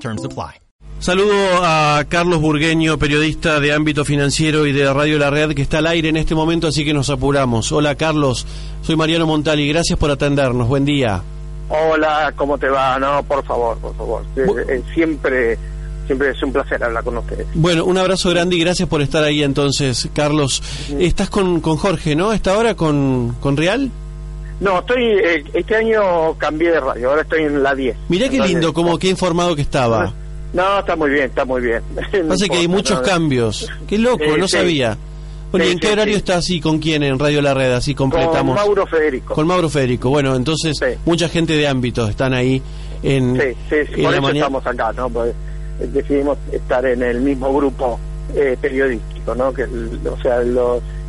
Terms apply. Saludo a Carlos Burgueño, periodista de ámbito financiero y de Radio La Red, que está al aire en este momento, así que nos apuramos. Hola Carlos, soy Mariano Montali, gracias por atendernos, buen día. Hola, ¿cómo te va? No, por favor, por favor. Eh, eh, siempre, siempre es un placer hablar con ustedes. Bueno, un abrazo grande y gracias por estar ahí entonces, Carlos. Estás con, con Jorge, ¿no? ¿Está ahora con, con Real? No, estoy, eh, este año cambié de radio, ahora estoy en la 10. Mirá qué lindo, como qué informado que estaba. No, está muy bien, está muy bien. Pasa que hay muchos cambios. Qué loco, no sabía. Bueno, ¿y en qué horario estás y con quién en Radio La Red? Así completamos. Con Mauro Federico. Con Mauro Federico. Bueno, entonces mucha gente de ámbito están ahí en. Sí, sí, por eso estamos acá, ¿no? Pues, decidimos estar en el mismo grupo eh, periodístico, ¿no? Que, o sea,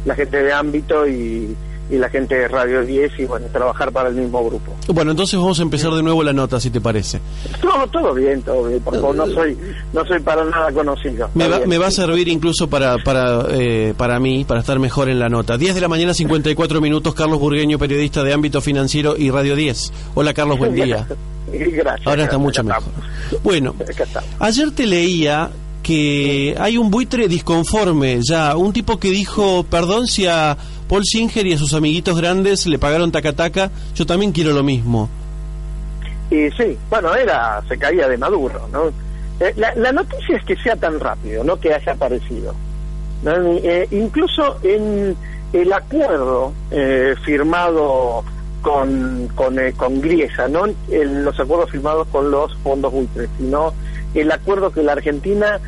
la gente de ámbito y, y la gente de Radio 10 y bueno, trabajar para el mismo grupo. Bueno, entonces vamos a empezar de nuevo la nota, si te parece. No, todo bien, todo bien, porque no soy no soy para nada conocido. Me va, me va, a servir incluso para para eh, para mí, para estar mejor en la nota. 10 de la mañana, 54 minutos, Carlos Burgueño, periodista de ámbito financiero y Radio 10. Hola Carlos, buen día. Gracias. Ahora está mucho mejor. Bueno, ayer te leía que hay un buitre disconforme ya, un tipo que dijo, perdón si a Paul Singer y a sus amiguitos grandes le pagaron taca-taca, yo también quiero lo mismo. Y sí, bueno, era, se caía de Maduro, ¿no? Eh, la, noticia es que sea tan rápido, no que haya aparecido. Eh, incluso en el acuerdo eh, firmado con, con, con Griesa, no en los acuerdos firmados con los fondos buitres, sino el acuerdo que la Argentina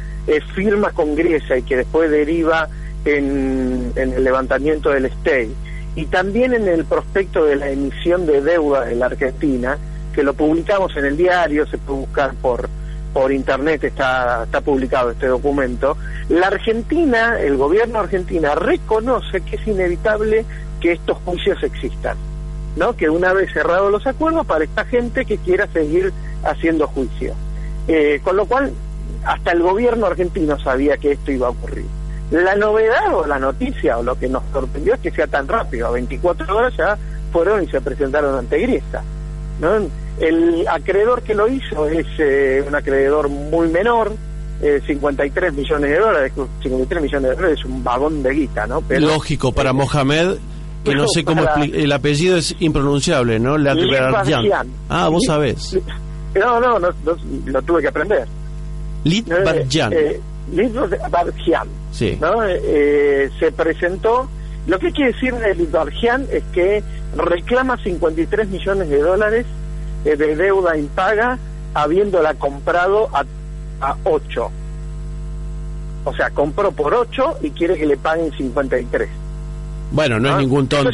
firma con Griesa y que después deriva en, el levantamiento del STEI y también en el prospecto de la emisión de deuda en la Argentina, que lo publicamos en el diario, se puede buscar por, por internet, está, está publicado este documento, la Argentina, el gobierno argentina reconoce que es inevitable que estos juicios existan, ¿no? Que una vez cerrados los acuerdos para esta gente que quiera seguir haciendo juicio. Eh, con lo cual, hasta el gobierno argentino sabía que esto iba a ocurrir. La novedad o la noticia o lo que nos sorprendió es que sea tan rápido, a 24 horas ya fueron y se presentaron ante Griesa. ¿no? El acreedor que lo hizo es eh, un acreedor muy menor, 53 eh, millones de dólares, 53 millones de dólares es un vagón de guita, ¿no? Lógico, para Mohamed, que no sé cómo el apellido es impronunciable, ¿no? Ah, vos sabés. No, no, no, lo tuve que aprender. Lit eh, Barjian, sí. ¿no? Eh, se presentó, lo que quiere decir de Barjian es que reclama 53 millones de dólares eh, de deuda impaga habiéndola comprado a, a 8. O sea, compró por 8 y quiere que le paguen 53. Bueno, no, es ningún tonto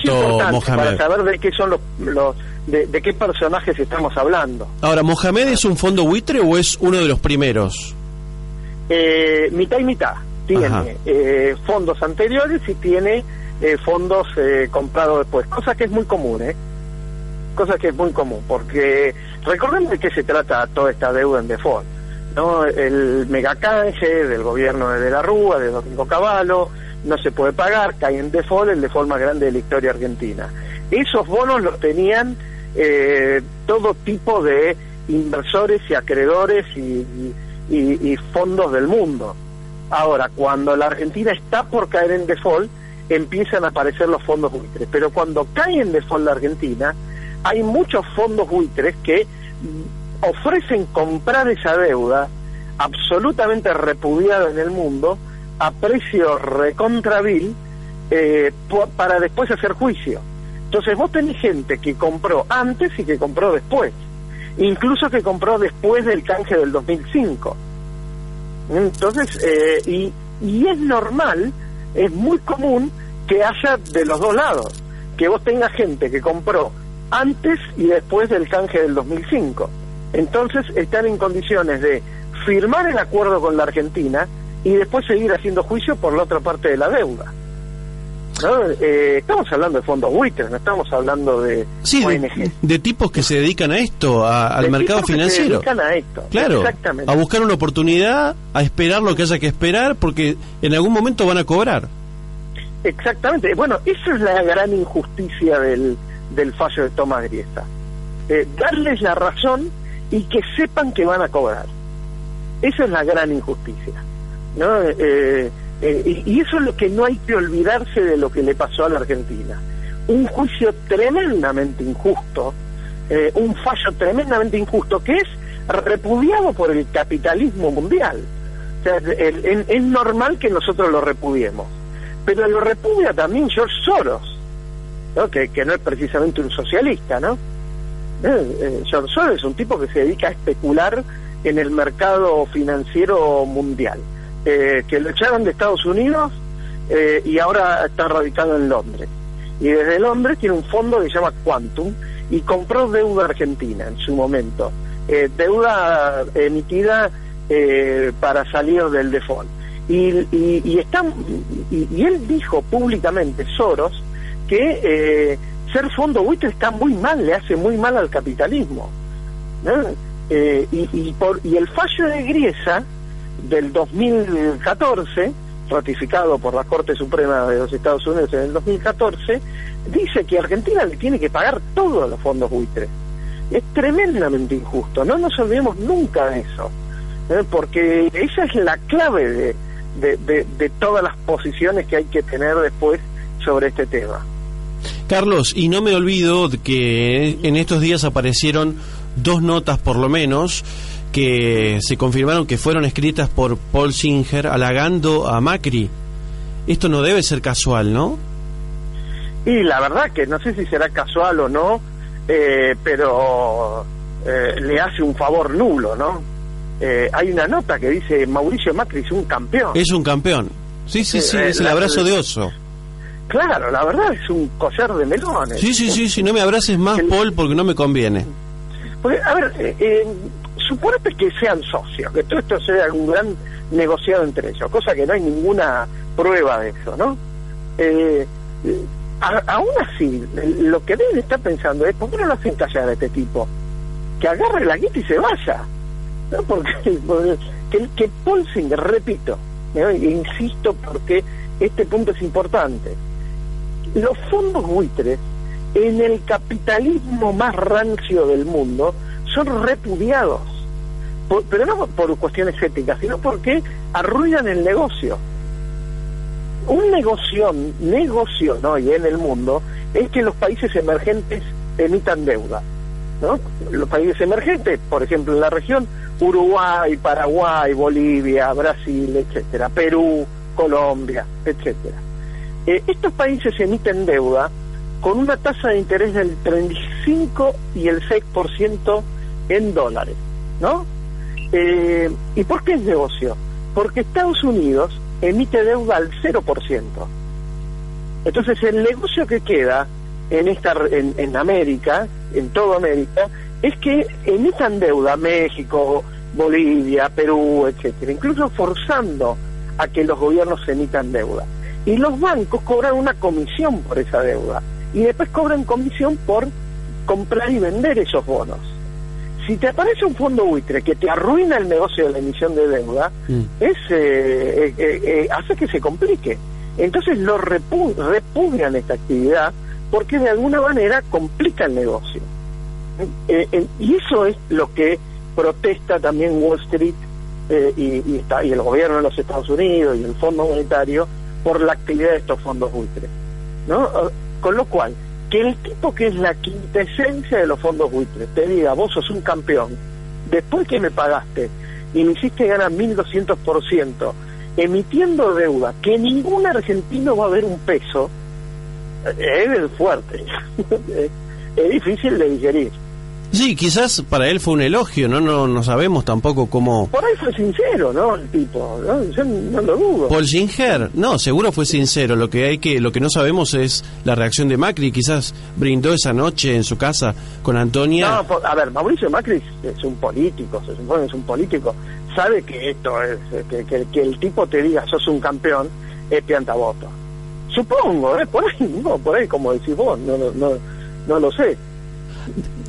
Mohamed. Para saber de qué son los, los de, de, qué personajes estamos hablando. Ahora, ¿Mohamed es un fondo buitre o es uno de los primeros? Eh, mitad y mitad. Tiene eh, fondos anteriores y tiene eh, fondos eh, comprados después, cosa que es muy común, ¿eh? Cosa que es muy común, porque recordemos de qué se trata toda esta deuda en default. ¿no? El megacanje del gobierno de, la Rúa, de Domingo Cavallo, no se puede pagar, cae en default, el default más grande de la historia argentina. Esos bonos los tenían todo tipo de inversores y acreedores y fondos del mundo. Ahora, cuando la Argentina está por caer en default, empiezan a aparecer los fondos buitres. Pero cuando cae en default la Argentina, hay muchos fondos buitres que ofrecen comprar esa deuda absolutamente repudiada en el mundo a precio recontrabil eh, para después hacer juicio. Entonces vos tenés gente que compró antes y que compró después incluso que compró después del canje del 2005. Entonces, eh, y, y es normal, es muy común que haya de los dos lados, que vos tengas gente que compró antes y después del canje del 2005. Entonces están en condiciones de firmar el acuerdo con la Argentina y después seguir haciendo juicio por la otra parte de la deuda. Eh, estamos hablando de fondos buitres, no estamos hablando de sí, De, tipos que se dedican a esto, al mercado financiero. se dedican a esto, claro, a buscar una oportunidad, a esperar lo que haya que esperar, porque en algún momento van a cobrar. Exactamente, bueno, esa es la gran injusticia del, del fallo de Tomás Griesa. Eh, darles la razón y que sepan que van a cobrar. Esa es la gran injusticia. ¿no? Eh, eh, y eso es lo que no hay que olvidarse de lo que le pasó a la Argentina. Un juicio tremendamente injusto, eh, un fallo tremendamente injusto, que es repudiado por el capitalismo mundial. O sea, es normal que nosotros lo repudiemos, pero lo repudia también George Soros, ¿no? Que, no es precisamente un socialista, ¿no? Eh, George Soros es un tipo que se dedica a especular en el mercado financiero mundial eh, que lo echaron de Estados Unidos eh, y ahora está radicado en Londres. Y desde Londres tiene un fondo que se llama Quantum y compró deuda argentina en su momento, eh, deuda emitida para salir del default. Y, y, y, y, él dijo públicamente, Soros, que ser fondo buitre está muy mal, le hace muy mal al capitalismo. y, y, por, y el fallo de Griesa del 2014, ratificado por la Corte Suprema de los Estados Unidos en el 2014, dice que Argentina le tiene que pagar todos los fondos buitres. Es tremendamente injusto, no nos olvidemos nunca de eso, ¿eh? porque esa es la clave de, de todas las posiciones que hay que tener después sobre este tema. Carlos, y no me olvido que en estos días aparecieron dos notas por lo menos que se confirmaron que fueron escritas por Paul Singer halagando a Macri. Esto no debe ser casual, ¿no? Y la verdad que no sé si será casual o no, eh, pero eh, le hace un favor nulo, ¿no? Eh, hay una nota que dice Mauricio Macri es un campeón. Es un campeón. Sí, sí, sí, es el abrazo de oso. Claro, la verdad es un collar de melones. Sí, sí, sí, si no me abraces más, Paul, porque no me conviene. Porque, a ver, eh, suponete que sean socios, que todo esto sea un gran negociado entre ellos, cosa que no hay ninguna prueba de eso, ¿no? Eh, aún así, lo que deben estar pensando es, ¿por qué no lo hacen callar a este tipo? Que agarre la guita y se vaya. ¿no? Porque, que, que repito, insisto porque este punto es importante, los fondos buitres en el capitalismo más rancio del mundo son repudiados pero no por cuestiones éticas, sino porque arruinan el negocio. Un negocio, negocio ¿no? y en el mundo es que los países emergentes emitan deuda. ¿no? Los países emergentes, por ejemplo, en la región, Uruguay, Paraguay, Bolivia, Brasil, etcétera, Perú, Colombia, etcétera. Eh, estos países emiten deuda con una tasa de interés del 35 y el 6% en dólares, ¿no? Eh, ¿Y por qué es negocio? Porque Estados Unidos emite deuda al 0%. Entonces el negocio que queda en, esta, en, América, en toda América, es que emitan deuda México, Bolivia, Perú, etcétera, incluso forzando a que los gobiernos emitan deuda. Y los bancos cobran una comisión por esa deuda y después cobran comisión por comprar y vender esos bonos si te aparece un fondo buitre que te arruina el negocio de la emisión de deuda, mm. es, eh, eh, eh, hace que se complique. Entonces lo repudian esta actividad porque de alguna manera complica el negocio. y eso es lo que protesta también Wall Street y, está, y el gobierno de los Estados Unidos y el Fondo Monetario por la actividad de estos fondos buitres. ¿no? Con lo cual, que el tipo que es la quintesencia de los fondos buitres te diga, vos sos un campeón, después que me pagaste y me hiciste ganar 1200%, emitiendo deuda, que ningún argentino va a ver un peso, eh, es fuerte, es difícil de digerir. Sí, quizás para él fue un elogio, ¿no? No, no sabemos tampoco cómo... Por ahí fue sincero, ¿no? El tipo, ¿no? Yo no lo dudo. Paul Singer, no, seguro fue sincero. Lo que hay que, lo que no sabemos es la reacción de Macri. Quizás brindó esa noche en su casa con Antonia. No, a ver, Mauricio Macri es un político, se supone que es un político sabe que esto es, que, que, el tipo te diga sos un campeón, es piantavoto. Supongo, ¿eh? por ahí, no, por ahí como decís vos, no, no, no, lo sé.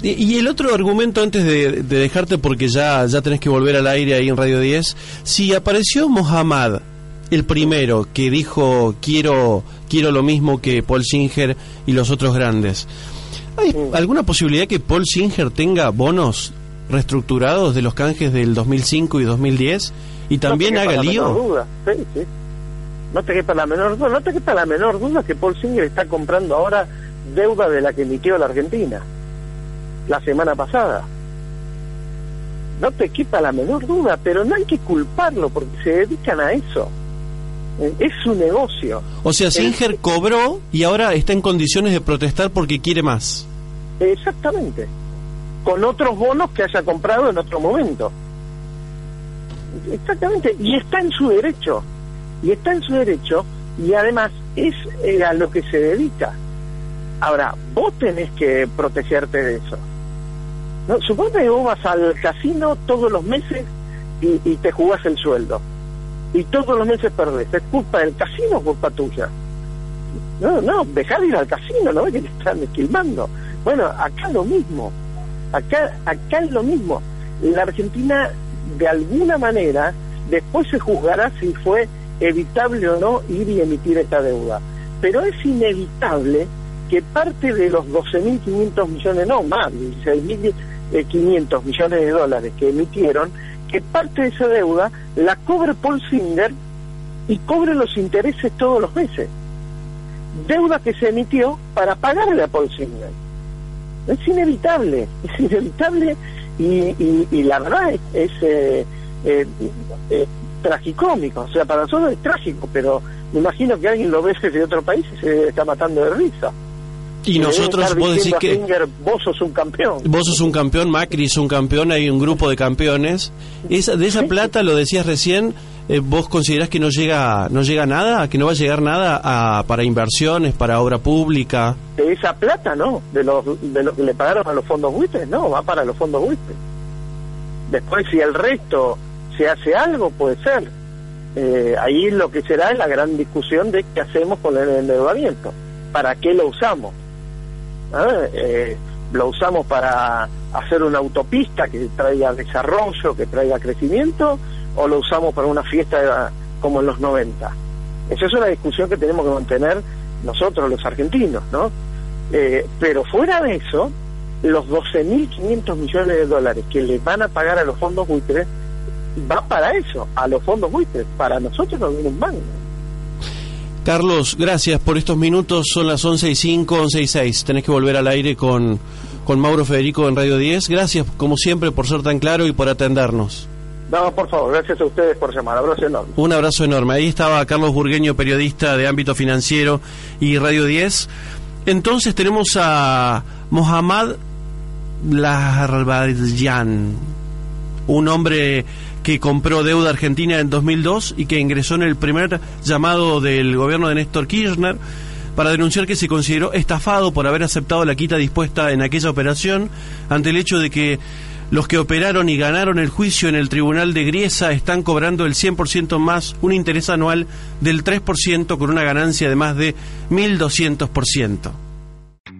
Y el otro argumento antes de, dejarte, porque ya, ya tenés que volver al aire ahí en Radio 10, si apareció Mohamed, el primero, que dijo quiero, quiero lo mismo que Paul Singer y los otros grandes, ¿hay alguna posibilidad que Paul Singer tenga bonos reestructurados de los canjes del 2005 y 2010 y también haga lío? Duda. Sí, sí. No te quepa la menor duda, no te quepa la menor duda que Paul Singer está comprando ahora deuda de la que emitió la Argentina la semana pasada. No te quepa la menor duda, pero no hay que culparlo porque se dedican a eso. Eh, es su negocio. O sea, Singer cobró y ahora está en condiciones de protestar porque quiere más. Exactamente con otros bonos que haya comprado en otro momento. Exactamente, y está en su derecho, y está en su derecho, y además es eh, a lo que se dedica. Ahora, vos tenés que protegerte de eso. ¿No? Suponte que vos vas al casino todos los meses y, te jugás el sueldo. Y todos los meses perdés. ¿Es culpa del casino o culpa tuya? No, no, dejar de ir al casino, ¿no? Que te están esquilmando. Bueno, acá lo mismo. Acá, acá es lo mismo. La Argentina, de alguna manera, después se juzgará si fue evitable o no ir y emitir esta deuda. Pero es inevitable que parte de los 12.500 millones, no más, 16.500 millones de dólares que emitieron, que parte de esa deuda la cobre Paul Singer y cobre los intereses todos los meses. Deuda que se emitió para pagarle a Paul Singer es inevitable, es inevitable y, y, la verdad es, es eh, eh, eh, tragicómico, o sea, para nosotros es trágico, pero me imagino que alguien lo ve desde otro país y se está matando de risa. Y nosotros, vos decís que... vos sos un campeón. Vos sos un campeón, Macri es un campeón, hay un grupo de campeones. Esa, de esa plata, lo decías recién, eh, ¿vos considerás que no llega no llega nada, que no va a llegar nada a, para inversiones, para obra pública? De esa plata, no, de lo, de lo que le pagaron a los fondos buitres, no, va para los fondos buitres. Después, si el resto se hace algo, puede ser. Eh, ahí lo que será es la gran discusión de qué hacemos con el endeudamiento, para qué lo usamos. ¿Ah? Eh, lo usamos para hacer una autopista que traiga desarrollo, que traiga crecimiento, o lo usamos para una fiesta como en los 90. Esa es una discusión que tenemos que mantener nosotros los argentinos, ¿no? Eh, pero fuera de eso, los 12.500 millones de dólares que le van a pagar a los fondos buitres, va para eso, a los fondos buitres. Para nosotros no viene un mango. Carlos, gracias por estos minutos. Son las 11 y 5, 11 y 6. Tenés que volver al aire con, con Mauro Federico en Radio 10. Gracias, como siempre, por ser tan claro y por atendernos. No, por favor, gracias a ustedes por llamar. Abrazo enorme. Un abrazo enorme. Ahí estaba Carlos Burgueño, periodista de ámbito financiero y Radio 10. Entonces tenemos a Mohamed Larbadjan, un hombre que compró deuda argentina en 2002 y que ingresó en el primer llamado del gobierno de Néstor Kirchner para denunciar que se consideró estafado por haber aceptado la quita dispuesta en aquella operación ante el hecho de que los que operaron y ganaron el juicio en el Tribunal de Griesa están cobrando el 100% más un interés anual del 3% con una ganancia de más de 1.200%.